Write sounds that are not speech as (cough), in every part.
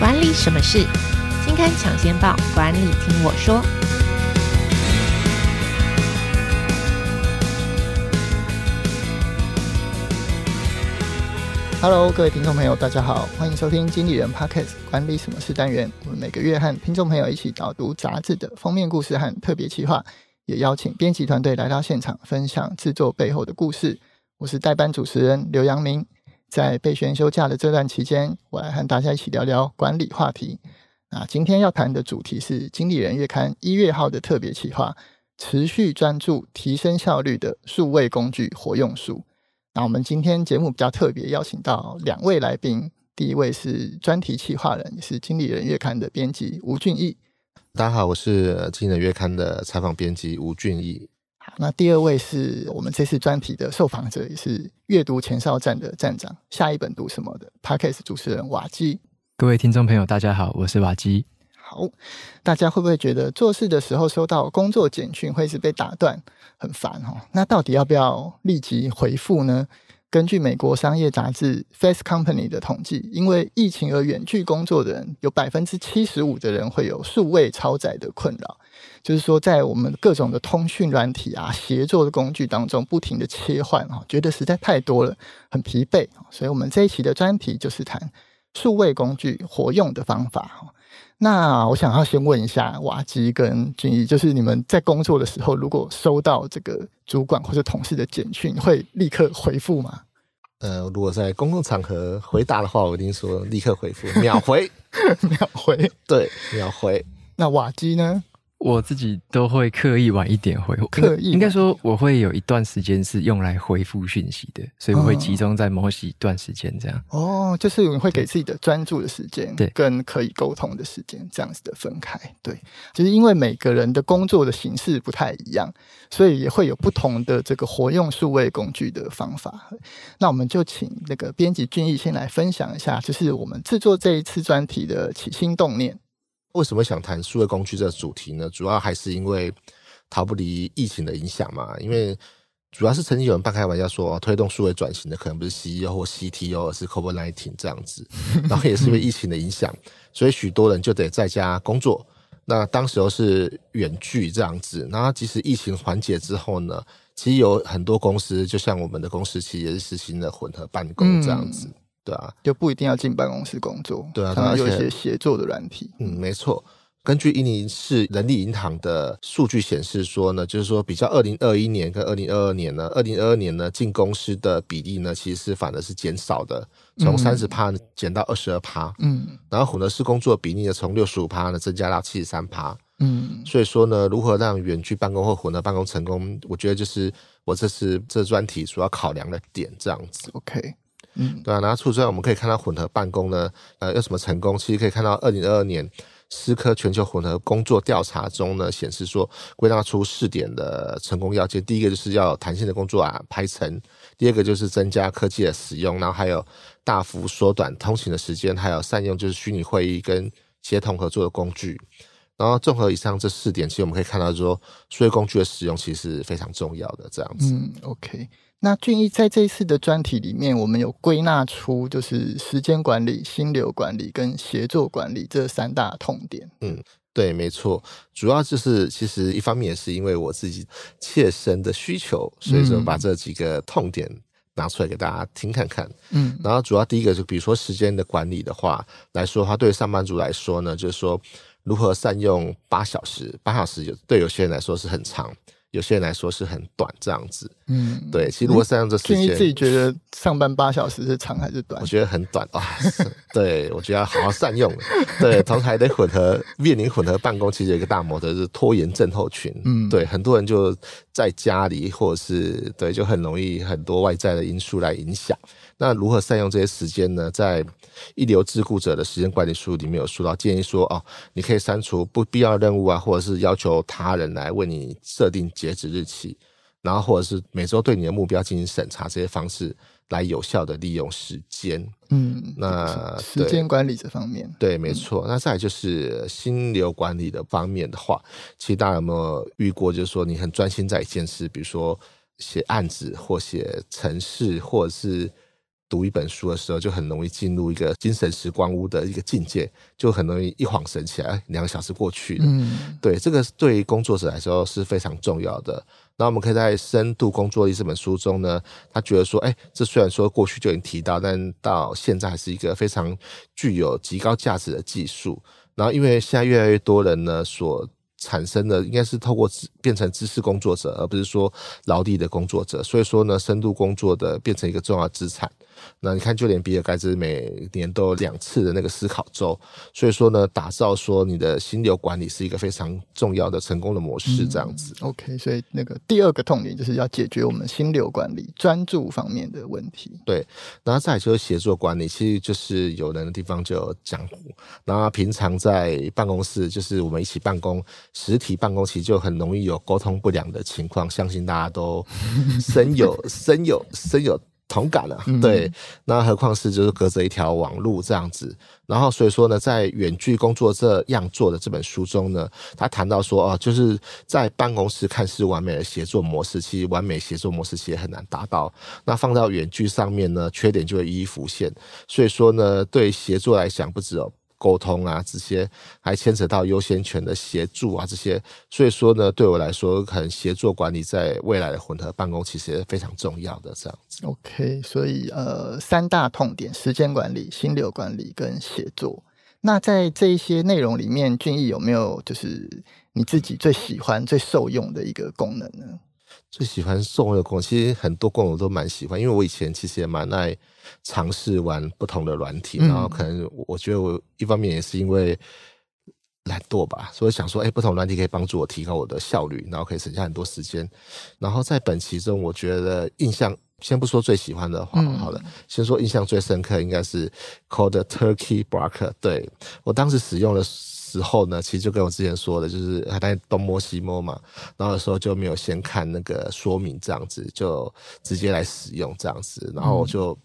管理什么事？金刊抢先报，管理听我说。Hello，各位听众朋友，大家好，欢迎收听经理人 Podcast 管理什么事单元。我们每个月和听众朋友一起导读杂志的封面故事和特别企划，也邀请编辑团队来到现场分享制作背后的故事。我是代班主持人刘阳明。在备选休假的这段期间，我来和大家一起聊聊管理话题。那今天要谈的主题是《经理人月刊》一月号的特别企划：持续专注提升效率的数位工具活用术。那我们今天节目比较特别，邀请到两位来宾。第一位是专题企划人，也是《经理人月刊》的编辑吴俊义。大家好，我是《经理人月刊》的采访编辑吴俊义。那第二位是我们这次专题的受访者，也是阅读前哨站的站长。下一本读什么的 Parkas 主持人瓦基。各位听众朋友，大家好，我是瓦基。好，大家会不会觉得做事的时候收到工作简讯会是被打断，很烦哦？那到底要不要立即回复呢？根据美国商业杂志《Fast Company》的统计，因为疫情而远距工作的人，有百分之七十五的人会有数位超载的困扰。就是说，在我们各种的通讯软体啊、协作的工具当中，不停的切换啊，觉得实在太多了，很疲惫。所以，我们这一期的专题就是谈数位工具活用的方法。那我想要先问一下瓦基跟俊逸，就是你们在工作的时候，如果收到这个主管或者同事的简讯，会立刻回复吗？呃，如果在公共场合回答的话，我一定说立刻回复，秒回，(laughs) 秒回，对，秒回。那瓦基呢？我自己都会刻意晚一点回，刻意应该说我会有一段时间是用来回复讯息的，所以我会集中在某一段时间这样。哦，就是你会给自己的专注的时间，对，跟可以沟通的时间，这样子的分开。对，就是因为每个人的工作的形式不太一样，所以也会有不同的这个活用数位工具的方法。那我们就请那个编辑俊逸先来分享一下，就是我们制作这一次专题的起心动念。为什么想谈数位工具这个主题呢？主要还是因为逃不离疫情的影响嘛。因为主要是曾经有人半开玩笑说，推动数位转型的可能不是 CEO 或 CTO，而是 COVID-19 这样子。(laughs) 然后也是因为疫情的影响，所以许多人就得在家工作。那当时候是远距这样子。然后即使疫情缓解之后呢，其实有很多公司，就像我们的公司，其实也是实行了混合办公这样子。嗯对啊，就不一定要进办公室工作。对啊，可能有一些协作的软体。嗯，没错。根据伊尼市人力银行的数据显示说呢，就是说比较二零二一年跟二零二二年呢，二零二二年呢进公司的比例呢，其实是反而是减少的，从三十趴减到二十二趴。嗯，然后混合式工作比例呢，从六十五趴呢增加到七十三趴。嗯，所以说呢，如何让远距办公或混合办公成功，我觉得就是我这次这专题主要考量的点，这样子。OK。嗯，对啊，然后除此之外，我们可以看到混合办公呢，呃，有什么成功？其实可以看到，二零二二年思科全球混合工作调查中呢，显示说归纳出四点的成功要件。第一个就是要有弹性的工作啊排程，第二个就是增加科技的使用，然后还有大幅缩短通勤的时间，还有善用就是虚拟会议跟协同合作的工具。然后综合以上这四点，其实我们可以看到说，数位工具的使用其实是非常重要的。这样子，嗯，OK。那俊逸在这一次的专题里面，我们有归纳出就是时间管理、心流管理跟协作管理这三大痛点。嗯，对，没错，主要就是其实一方面也是因为我自己切身的需求，所以说把这几个痛点拿出来给大家听看看。嗯，然后主要第一个就比如说时间的管理的话来说的话，对上班族来说呢，就是说如何善用八小时，八小时有对有些人来说是很长。有些人来说是很短这样子，嗯，对。其实如果善用这时间，你自己觉得上班八小时是长还是短？我觉得很短啊。对，我觉得要好好善用。对，同时还得混合面临混合办公，其实有一个大魔头是拖延症候群。嗯，对，很多人就在家里，或者是对，就很容易很多外在的因素来影响。那如何善用这些时间呢？在一流自雇者的时间管理书里面有说到，建议说哦，你可以删除不必要的任务啊，或者是要求他人来为你设定截止日期，然后或者是每周对你的目标进行审查，这些方式来有效的利用时间。嗯，那时间管理这方面，对，没错。那再来就是心流管理的方面的话，其实大家有没有遇过？就是说你很专心在一件事，比如说写案子或写程式，或者是读一本书的时候，就很容易进入一个精神时光屋的一个境界，就很容易一晃神起来，两个小时过去了。嗯，对，这个对于工作者来说是非常重要的。那我们可以在《深度工作力》这本书中呢，他觉得说，哎，这虽然说过去就已经提到，但到现在还是一个非常具有极高价值的技术。然后，因为现在越来越多人呢，所产生的应该是透过变成知识工作者，而不是说劳力的工作者。所以说呢，深度工作的变成一个重要资产。那你看，就连比尔盖茨每年都有两次的那个思考周，所以说呢，打造说你的心流管理是一个非常重要的成功的模式，这样子。嗯、OK，所以那个第二个痛点就是要解决我们心流管理专注方面的问题。对，然后再来就是协作管理，其实就是有人的地方就有江湖。然后平常在办公室，就是我们一起办公，实体办公其实就很容易有沟通不良的情况，相信大家都深有深有 (laughs) 深有。同感了、啊，对，那何况是就是隔着一条网路这样子，然后所以说呢，在远距工作这样做的这本书中呢，他谈到说哦，就是在办公室看似完美的协作模式，其实完美协作模式其实很难达到。那放到远距上面呢，缺点就会一一浮现。所以说呢，对协作来讲，不止有。沟通啊，这些还牵扯到优先权的协助啊，这些，所以说呢，对我来说，可能协作管理在未来的混合办公其实也非常重要的这样子。OK，所以呃，三大痛点：时间管理、心流管理跟协作。那在这一些内容里面，俊毅有没有就是你自己最喜欢、最受用的一个功能呢？最喜欢送的工，其实很多功能我都蛮喜欢，因为我以前其实也蛮爱尝试玩不同的软体，然后可能我觉得我一方面也是因为懒惰吧，所以想说，哎，不同软体可以帮助我提高我的效率，然后可以省下很多时间。然后在本期中，我觉得印象先不说最喜欢的话，好了，先说印象最深刻应该是 called Turkey Blocker，对，我当时使用的。时候呢，其实就跟我之前说的，就是还在东摸西摸嘛，然后有时候就没有先看那个说明，这样子就直接来使用这样子，然后我就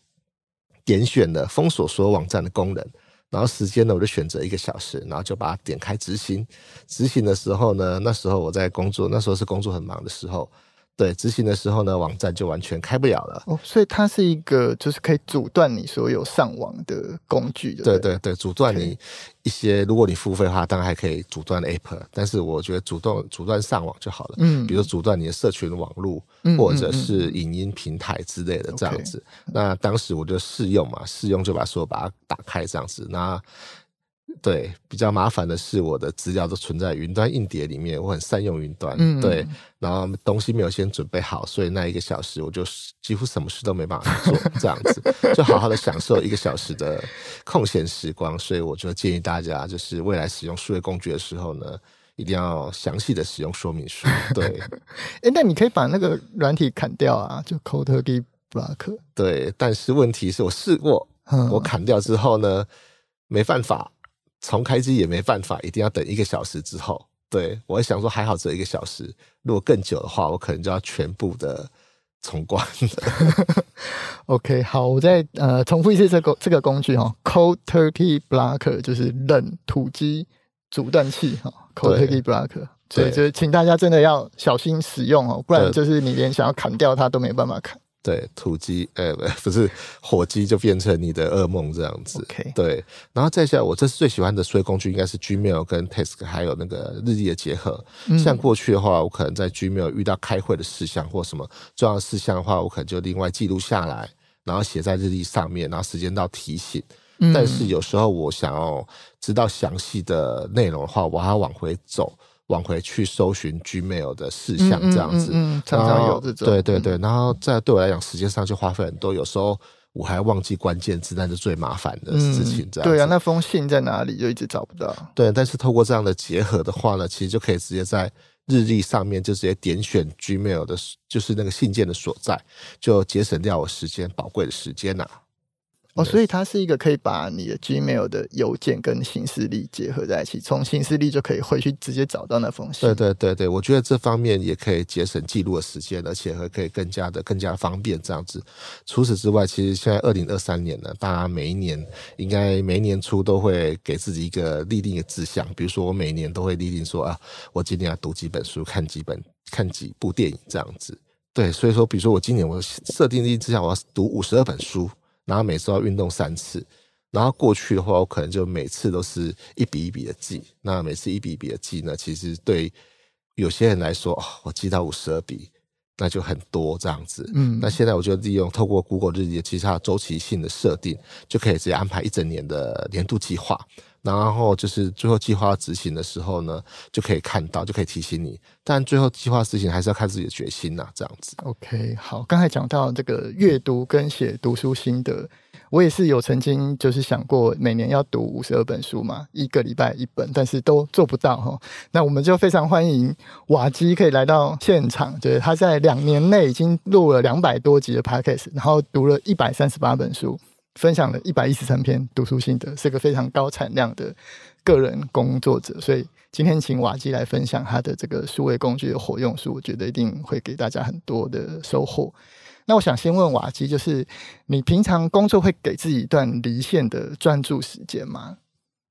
点选了封锁所有网站的功能，然后时间呢，我就选择一个小时，然后就把它点开执行。执行的时候呢，那时候我在工作，那时候是工作很忙的时候。对，执行的时候呢，网站就完全开不了了。哦，所以它是一个就是可以阻断你所有上网的工具的。对对对，阻断你一些，如果你付费的话，当然还可以阻断 App，但是我觉得阻断阻断上网就好了。嗯，比如阻断你的社群网络，或者是影音平台之类的这样子。嗯嗯嗯，那当时我就试用嘛，试用就把所有把它打开这样子。那对，比较麻烦的是，我的资料都存在云端硬碟里面，我很善用云端。嗯，对，然后东西没有先准备好，所以那一个小时我就几乎什么事都没办法做，这样子就好好的享受一个小时的空闲时光。所以我就建议大家，就是未来使用数位工具的时候呢，一定要详细的使用说明书。对，(laughs) 哎，那你可以把那个软体砍掉啊，就 Code Block。对，但是问题是我试过，我砍掉之后呢，没办法。重开机也没办法，一定要等一个小时之后。对，我想说，还好只有一个小时，如果更久的话，我可能就要全部的重关了。(laughs) OK，好，我再呃重复一次这个这个工具哈，Cold Turkey Blocker 就是冷土鸡阻断器哈，Cold Turkey Blocker，所以就是请大家真的要小心使用哦，不然就是你连想要砍掉它都没办法砍。对，土鸡，呃、欸，(laughs) 不是火鸡，就变成你的噩梦这样子。Okay. 对，然后再下来，我这次最喜欢的数位工具应该是 Gmail 跟 Task，还有那个日历的结合。嗯、像过去的话，我可能在 Gmail 遇到开会的事项或什么重要的事项的话，我可能就另外记录下来，然后写在日历上面，然后时间到提醒。嗯、但是有时候我想要知道详细的内容的话，我还要往回走。往回去搜寻 Gmail 的事项，这样子，嗯，常常有这种，对对对，然后在对我来讲，时间上就花费很多，有时候我还忘记关键字，那是最麻烦的事情。这样对啊，那封信在哪里就一直找不到。对，但是透过这样的结合的话呢，其实就可以直接在日历上面就直接点选 Gmail 的，就是那个信件的所在，就节省掉我时间宝贵的时间呐。哦，所以它是一个可以把你的 Gmail 的邮件跟行事历结合在一起，从行事历就可以回去直接找到那封信。对对对对，我觉得这方面也可以节省记录的时间，而且还可以更加的更加方便这样子。除此之外，其实现在二零二三年呢，大家每一年应该每一年初都会给自己一个立定的志向，比如说我每年都会立定说啊，我今年要读几本书，看几本看几部电影这样子。对，所以说，比如说我今年我设定立志向，我要读五十二本书。然后每次要运动三次。然后过去的话，我可能就每次都是一笔一笔的记。那每次一笔一笔的记呢，其实对有些人来说，哦，我记到五十二笔，那就很多这样子。嗯，那现在我就利用透过 Google 日记，其实它有周期性的设定，就可以直接安排一整年的年度计划。然后就是最后计划执行的时候呢，就可以看到，就可以提醒你。但最后计划执行还是要看自己的决心呐、啊，这样子。OK，好，刚才讲到这个阅读跟写读书心得。我也是有曾经就是想过每年要读五十二本书嘛，一个礼拜一本，但是都做不到哈。那我们就非常欢迎瓦基可以来到现场，就是他在两年内已经录了两百多集的 Podcast，然后读了一百三十八本书，分享了一百一十三篇读书心得，是个非常高产量的个人工作者。所以今天请瓦基来分享他的这个数位工具的活用术，我觉得一定会给大家很多的收获。那我想先问瓦基，就是你平常工作会给自己一段离线的专注时间吗？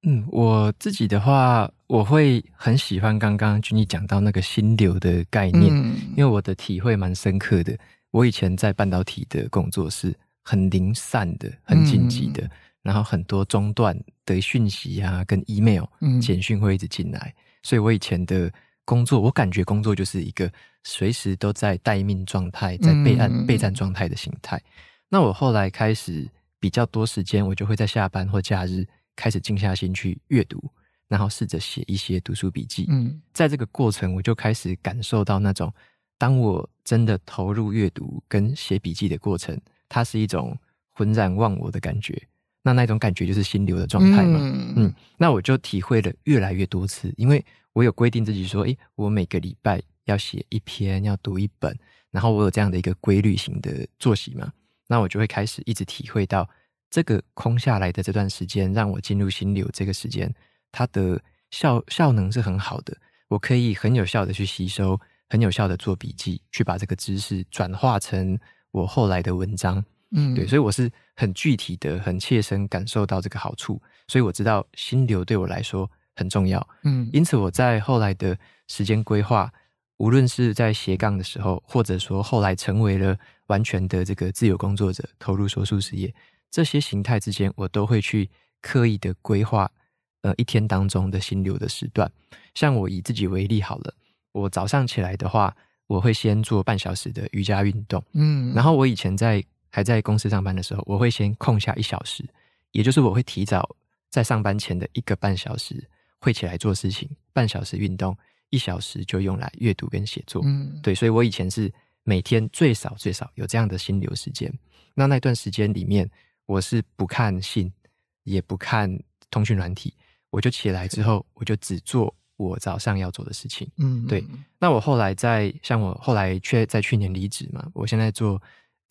嗯，我自己的话，我会很喜欢刚刚君毅讲到那个心流的概念，嗯、因为我的体会蛮深刻的。我以前在半导体的工作是很零散的、很紧急的，嗯、然后很多中断的讯息啊，跟 email、简讯会一直进来，所以我以前的。工作，我感觉工作就是一个随时都在待命状态，在备案备战状态的形态。那我后来开始比较多时间，我就会在下班或假日开始静下心去阅读，然后试着写一些读书笔记。嗯，在这个过程，我就开始感受到那种，当我真的投入阅读跟写笔记的过程，它是一种浑然忘我的感觉。那那种感觉就是心流的状态嘛。嗯，那我就体会了越来越多次，因为。我有规定自己说，诶，我每个礼拜要写一篇，要读一本，然后我有这样的一个规律型的作息嘛，那我就会开始一直体会到这个空下来的这段时间，让我进入心流这个时间，它的效效能是很好的，我可以很有效的去吸收，很有效的做笔记，去把这个知识转化成我后来的文章，嗯，对，所以我是很具体的、很切身感受到这个好处，所以我知道心流对我来说。很重要，嗯，因此我在后来的时间规划，无论是在斜杠的时候，或者说后来成为了完全的这个自由工作者，投入说书事业，这些形态之间，我都会去刻意的规划，呃，一天当中的心流的时段。像我以自己为例好了，我早上起来的话，我会先做半小时的瑜伽运动，嗯，然后我以前在还在公司上班的时候，我会先空下一小时，也就是我会提早在上班前的一个半小时。会起来做事情，半小时运动，一小时就用来阅读跟写作。嗯，对，所以我以前是每天最少最少有这样的心流时间。那那段时间里面，我是不看信，也不看通讯软体，我就起来之后，我就只做我早上要做的事情。嗯，对。那我后来在像我后来却在去年离职嘛，我现在做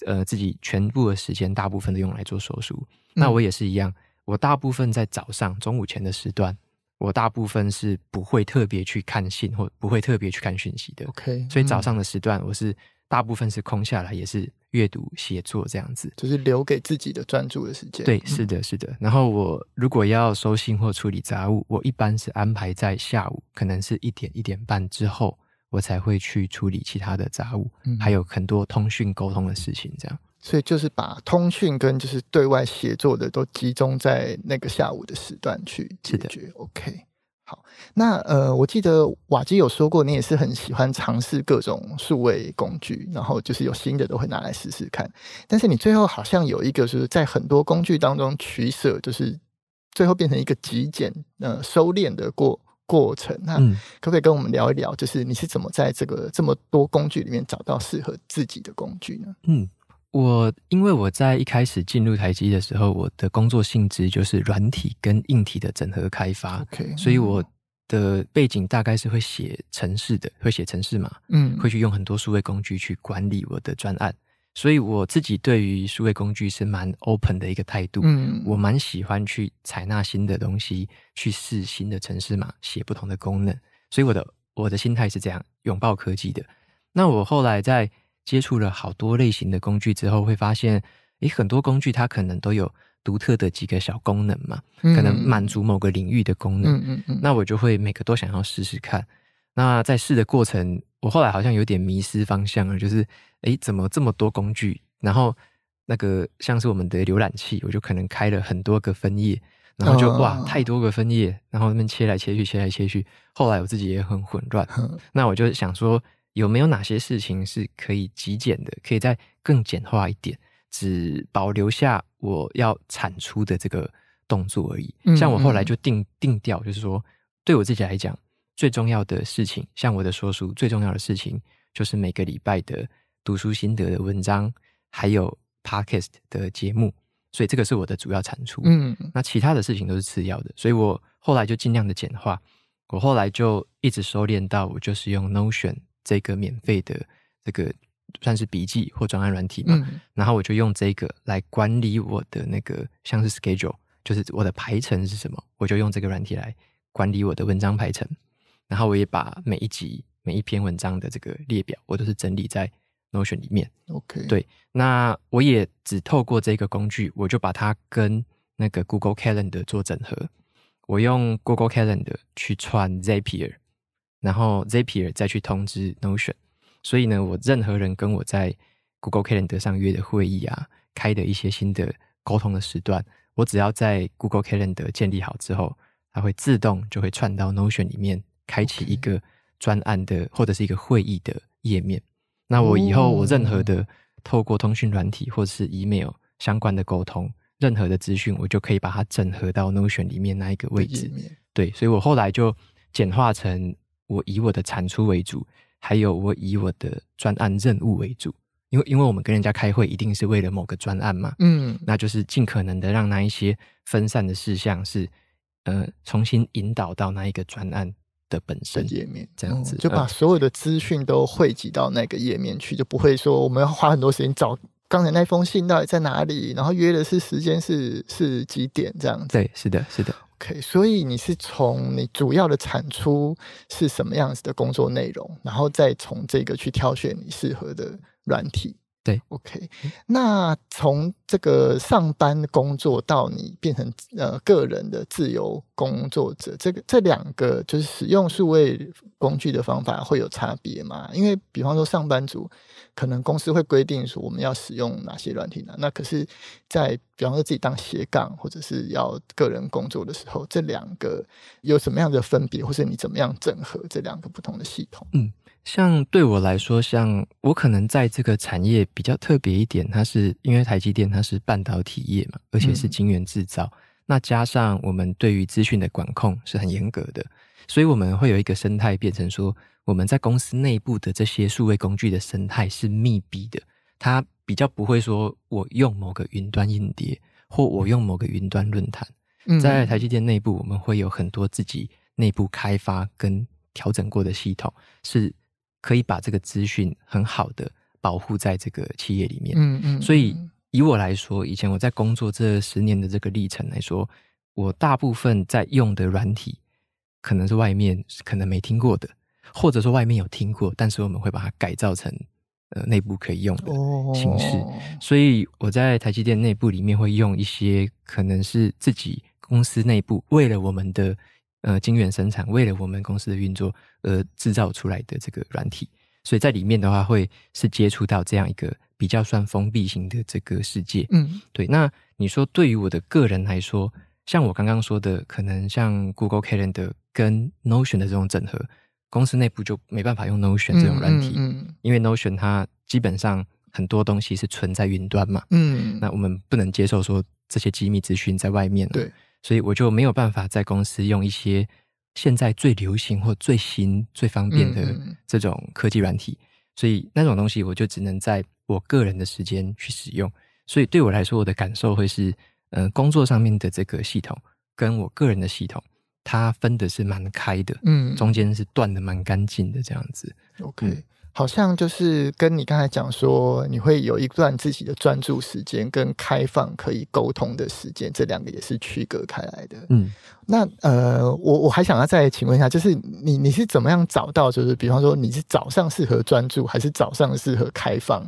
呃自己全部的时间，大部分都用来做手术。那我也是一样，我大部分在早上、中午前的时段。我大部分是不会特别去看信，或不会特别去看讯息的。OK，所以早上的时段，我是大部分是空下来，也是阅读、写作这样子，就是留给自己的专注的时间。对，是的，是的。然后我如果要收信或处理杂物，我一般是安排在下午，可能是一点一点半之后，我才会去处理其他的杂物，嗯、还有很多通讯沟通的事情这样。所以就是把通讯跟就是对外协作的都集中在那个下午的时段去解决。的 OK，好，那呃，我记得瓦基有说过，你也是很喜欢尝试各种数位工具，然后就是有新的都会拿来试试看。但是你最后好像有一个就是在很多工具当中取舍，就是最后变成一个极简呃收敛的过过程。那可不可以跟我们聊一聊，就是你是怎么在这个这么多工具里面找到适合自己的工具呢？嗯。我因为我在一开始进入台积的时候，我的工作性质就是软体跟硬体的整合开发，Okay, 所以我的背景大概是会写程式的，会写程式嘛，嗯，会去用很多数位工具去管理我的专案，所以我自己对于数位工具是蛮 open 的一个态度，嗯，我蛮喜欢去采纳新的东西，去试新的程式码，写不同的功能，所以我的我的心态是这样，拥抱科技的。那我后来在接触了好多类型的工具之后，会发现，诶，很多工具它可能都有独特的几个小功能嘛，可能满足某个领域的功能。嗯嗯嗯。那我就会每个都想要试试看。那在试的过程，我后来好像有点迷失方向了，就是，诶，怎么这么多工具？然后，那个像是我们的浏览器，我就可能开了很多个分页，然后就、哦、哇太多个分页，然后那边切来切去，切来切去，后来我自己也很混乱。嗯、那我就想说，有没有哪些事情是可以极简的，可以再更简化一点，只保留下我要产出的这个动作而已。嗯、像我后来就定定调，就是说，对我自己来讲，最重要的事情，像我的说书，最重要的事情就是每个礼拜的读书心得的文章，还有 podcast 的节目。所以这个是我的主要产出。嗯，那其他的事情都是次要的。所以我后来就尽量的简化。我后来就一直收敛到，我就是用 Notion 这个免费的这个算是笔记或专案软体嘛。嗯、然后我就用这个来管理我的那个像是 schedule，就是我的排程是什么，我就用这个软体来管理我的文章排程。然后我也把每一集每一篇文章的这个列表，我都是整理在 Notion 里面。OK，对，那我也只透过这个工具，我就把它跟那个 Google Calendar 做整合。我用 Google Calendar 去串 Zapier，然后 Zapier 再去通知 Notion。所以呢，我任何人跟我在 Google Calendar 上约的会议啊，开的一些新的沟通的时段，我只要在 Google Calendar 建立好之后，它会自动就会串到 Notion 里面，开启一个专案的或者是一个会议的页面。那我以后我任何的透过通讯软体或者是 email 相关的沟通。任何的资讯，我就可以把它整合到 Notion 里面那一个位置。对，所以我后来就简化成我以我的产出为主，还有我以我的专案任务为主。因为，因为我们跟人家开会，一定是为了某个专案嘛。嗯，那就是尽可能的让那一些分散的事项是呃重新引导到那一个专案的本身页面，这样子、嗯、就把所有的资讯都汇集到那个页面去，就不会说我们要花很多时间找。刚才那封信到底在哪里？然后约的是时间是是几点？这样子。对，是的，是的。OK，所以你是从你主要的产出是什么样子的工作内容，然后再从这个去挑选你适合的软体。对，OK。那从这个上班工作到你变成呃个人的自由工作者，这个这两个就是使用数位工具的方法会有差别吗？因为比方说上班族，可能公司会规定说我们要使用哪些软体呢？那可是，在比方说自己当斜杠或者是要个人工作的时候，这两个有什么样的分别，或是你怎么样整合这两个不同的系统？嗯。像对我来说，像我可能在这个产业比较特别一点，它是因为台积电它是半导体业嘛，而且是晶圆制造，嗯、那加上我们对于资讯的管控是很严格的，所以我们会有一个生态变成说，我们在公司内部的这些数位工具的生态是密闭的，它比较不会说我用某个云端硬碟或我用某个云端论坛，嗯、在台积电内部我们会有很多自己内部开发跟调整过的系统是。可以把这个资讯很好的保护在这个企业里面。嗯嗯。所以以我来说，以前我在工作这十年的这个历程来说，我大部分在用的软体，可能是外面可能没听过的，或者说外面有听过，但是我们会把它改造成呃内部可以用的形式。哦。所以我在台积电内部里面会用一些可能是自己公司内部为了我们的。呃，晶圆生产为了我们公司的运作而制造出来的这个软体，所以在里面的话，会是接触到这样一个比较算封闭型的这个世界。嗯，对。那你说，对于我的个人来说，像我刚刚说的，可能像 Google Calendar 跟 Notion 的这种整合，公司内部就没办法用 Notion 这种软体，嗯，嗯，嗯，因为 Notion 它基本上很多东西是存在云端嘛。嗯，那我们不能接受说这些机密资讯在外面。对。所以我就没有办法在公司用一些现在最流行或最新、最方便的这种科技软体，所以那种东西我就只能在我个人的时间去使用。所以对我来说，我的感受会是，嗯、呃，工作上面的这个系统跟我个人的系统，它分的是蛮开的，嗯，中间是断的蛮干净的这样子。OK。嗯好像就是跟你刚才讲说，你会有一段自己的专注时间跟开放可以沟通的时间，这两个也是区隔开来的。嗯，那呃，我我还想要再请问一下，就是你你是怎么样找到，就是比方说你是早上适合专注，还是早上适合开放，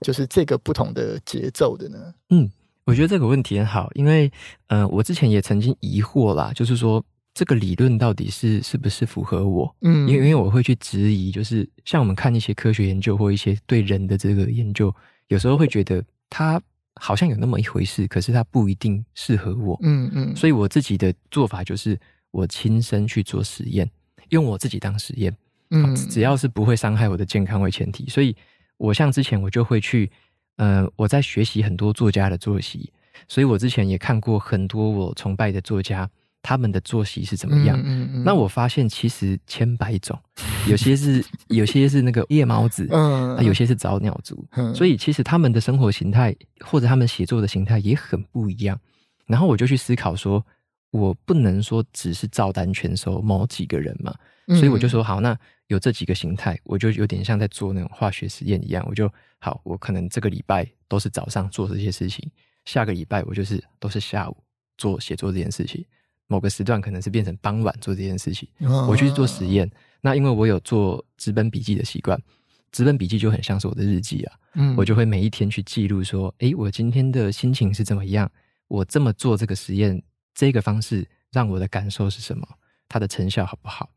就是这个不同的节奏的呢？嗯，我觉得这个问题很好，因为呃，我之前也曾经疑惑啦，就是说。这个理论到底是是不是符合我？嗯，因为因为我会去质疑，就是像我们看一些科学研究或一些对人的这个研究，有时候会觉得它好像有那么一回事，可是它不一定适合我。嗯嗯，所以我自己的做法就是我亲身去做实验，用我自己当实验。嗯，只要是不会伤害我的健康为前提。所以我像之前我就会去，呃，我在学习很多作家的作息，所以我之前也看过很多我崇拜的作家。他们的作息是怎么样？嗯嗯嗯、那我发现其实千百种，(laughs) 有些是有些是那个夜猫子，嗯，有些是早鸟族，嗯，所以其实他们的生活形态或者他们写作的形态也很不一样。然后我就去思考说，我不能说只是照单全收某几个人嘛，所以我就说好，那有这几个形态，我就有点像在做那种化学实验一样，我就好，我可能这个礼拜都是早上做这些事情，下个礼拜我就是都是下午做写作这件事情。某个时段可能是变成傍晚做这件事情，我去做实验。那因为我有做纸本笔记的习惯，纸本笔记就很像是我的日记啊。嗯，我就会每一天去记录说，诶，我今天的心情是怎么样？我这么做这个实验，这个方式让我的感受是什么？它的成效好不好？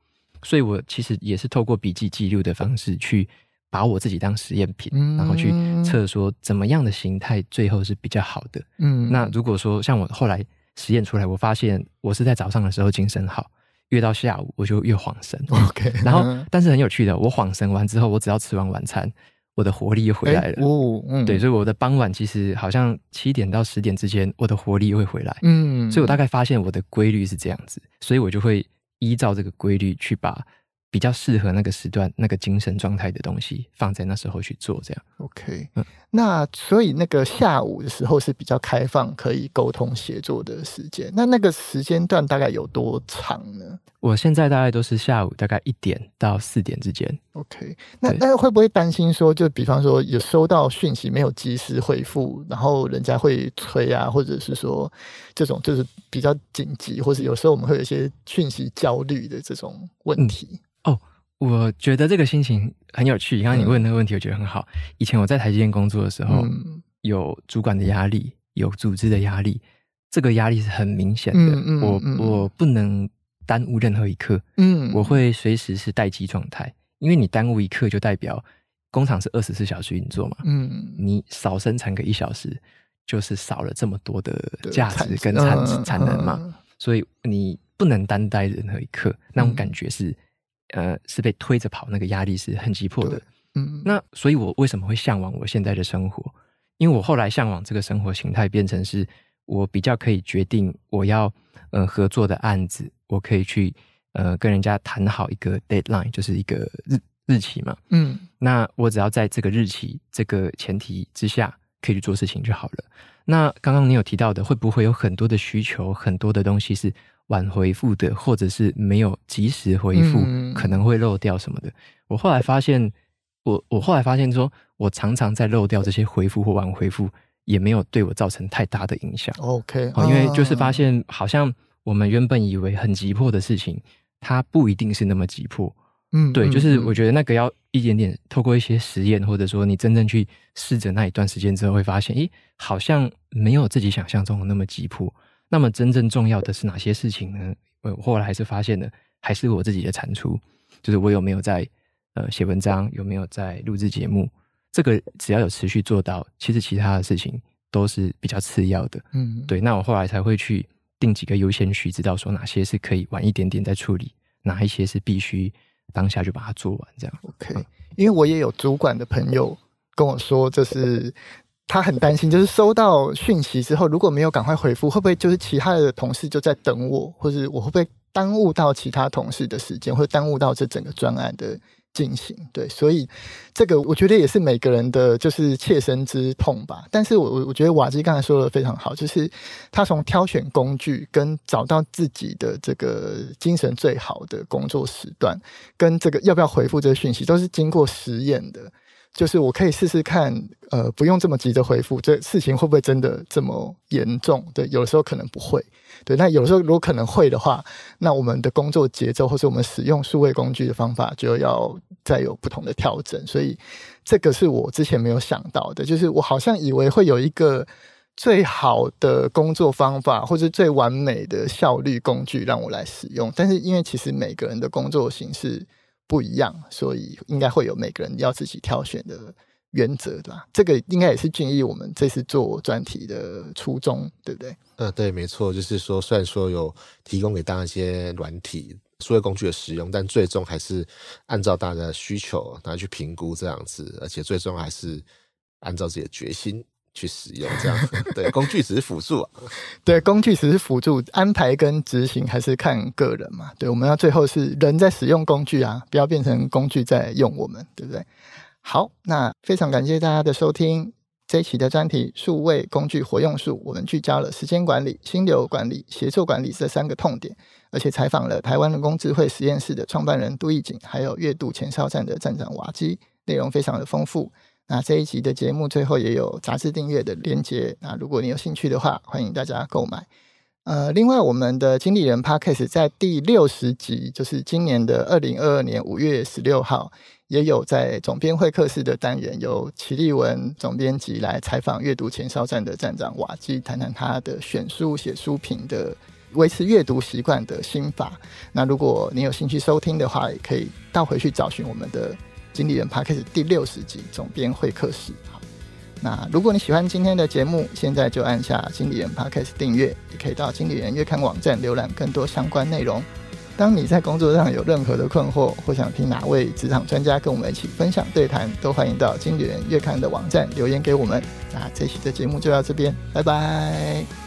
所以我其实也是透过笔记记录的方式去把我自己当实验品，然后去测说怎么样的形态最后是比较好的。嗯，那如果说像我后来。实验出来，我发现我是在早上的时候精神好，越到下午我就越恍神。OK，(laughs) 然后但是很有趣的，我恍神完之后，我只要吃完晚餐，我的活力又回来了。哦，嗯，对，所以我的傍晚其实好像七点到十点之间，我的活力又会回来。嗯，所以我大概发现我的规律是这样子，所以我就会依照这个规律去把。比较适合那个时段、那个精神状态的东西，放在那时候去做，这样。OK，嗯，那所以那个下午的时候是比较开放，可以沟通协作的时间。那那个时间段大概有多长呢？我现在大概都是下午大概一点到四点之间。OK，那那会不会担心说，就比方说有收到讯息没有及时回复，然后人家会催啊，或者是说这种就是比较紧急，或者有时候我们会有一些讯息焦虑的这种问题。嗯哦，我觉得这个心情很有趣。刚刚你问那个问题，我觉得很好。嗯、以前我在台积电工作的时候，嗯、有主管的压力，有组织的压力，这个压力是很明显的。嗯嗯、我我不能耽误任何一刻。嗯，我会随时是待机状态，因为你耽误一刻，就代表工厂是二十四小时运作嘛。嗯，你少生产个一小时，就是少了这么多的价值跟产产能嘛。所以你不能耽待任何一刻，那种感觉是。呃，是被推着跑，那个压力是很急迫的。嗯，那所以，我为什么会向往我现在的生活？因为我后来向往这个生活形态，变成是我比较可以决定我要呃合作的案子，我可以去呃跟人家谈好一个 deadline，就是一个日日期嘛。嗯，那我只要在这个日期这个前提之下，可以去做事情就好了。那刚刚你有提到的，会不会有很多的需求，很多的东西是？晚回复的，或者是没有及时回复，嗯、可能会漏掉什么的。我后来发现，我我后来发现说，我常常在漏掉这些回复或晚回复，也没有对我造成太大的影响。OK，因为就是发现，好像我们原本以为很急迫的事情，它不一定是那么急迫。嗯，对，就是我觉得那个要一点点透过一些实验，或者说你真正去试着那一段时间之后，会发现，咦，好像没有自己想象中的那么急迫。那么真正重要的是哪些事情呢？我后来还是发现了，还是我自己的产出，就是我有没有在呃写文章，有没有在录制节目，这个只要有持续做到，其实其他的事情都是比较次要的。嗯，对。那我后来才会去定几个优先序，知道说哪些是可以晚一点点再处理，哪一些是必须当下就把它做完。这样 OK。因为我也有主管的朋友跟我说，就是。他很担心，就是收到讯息之后，如果没有赶快回复，会不会就是其他的同事就在等我，或者我会不会耽误到其他同事的时间，或耽误到这整个专案的进行？对，所以这个我觉得也是每个人的就是切身之痛吧。但是我我我觉得瓦基刚才说的非常好，就是他从挑选工具跟找到自己的这个精神最好的工作时段，跟这个要不要回复这个讯息，都是经过实验的。就是我可以试试看，呃，不用这么急着回复，这事情会不会真的这么严重？对，有的时候可能不会。对，那有的时候如果可能会的话，那我们的工作节奏或是我们使用数位工具的方法就要再有不同的调整。所以这个是我之前没有想到的，就是我好像以为会有一个最好的工作方法或者最完美的效率工具让我来使用，但是因为其实每个人的工作形式。不一样，所以应该会有每个人要自己挑选的原则，对吧？这个应该也是俊毅我们这次做专题的初衷，对不对？呃，对，没错，就是说，虽然说有提供给大家一些软体、数位工具的使用，但最终还是按照大家的需求来去评估这样子，而且最终还是按照自己的决心去使用这样子。对，工具只是辅助啊，(laughs) 对，工具只是辅助，安排跟执行还是看个人嘛。对，我们要最后是人在使用工具啊，不要变成工具在用我们，对不对？好，那非常感谢大家的收听。这一期的专题“数位工具活用术”，我们聚焦了时间管理、心流管理、协作管理这三个痛点，而且采访了台湾人工智慧实验室的创办人杜奕景，还有月度前哨站的站长瓦基，内容非常的丰富。那这一集的节目最后也有杂志订阅的链接，那如果你有兴趣的话，欢迎大家购买。呃，另外，我们的经理人 Podcast 在第六十集，就是今年的二零二二年五月十六号，也有在总编会客室的单元，由齐立文总编辑来采访阅读前哨站的站长瓦基，谈谈他的选书、写书评的维持阅读习惯的心法。那如果你有兴趣收听的话，也可以倒回去找寻我们的经理人 Podcast 第六十集总编会客室。那如果你喜欢今天的节目，现在就按下经理人 Podcast 订阅，也可以到经理人月刊网站浏览更多相关内容。当你在工作上有任何的困惑，或想听哪位职场专家跟我们一起分享对谈，都欢迎到经理人月刊的网站留言给我们。那这期的节目就到这边，拜拜。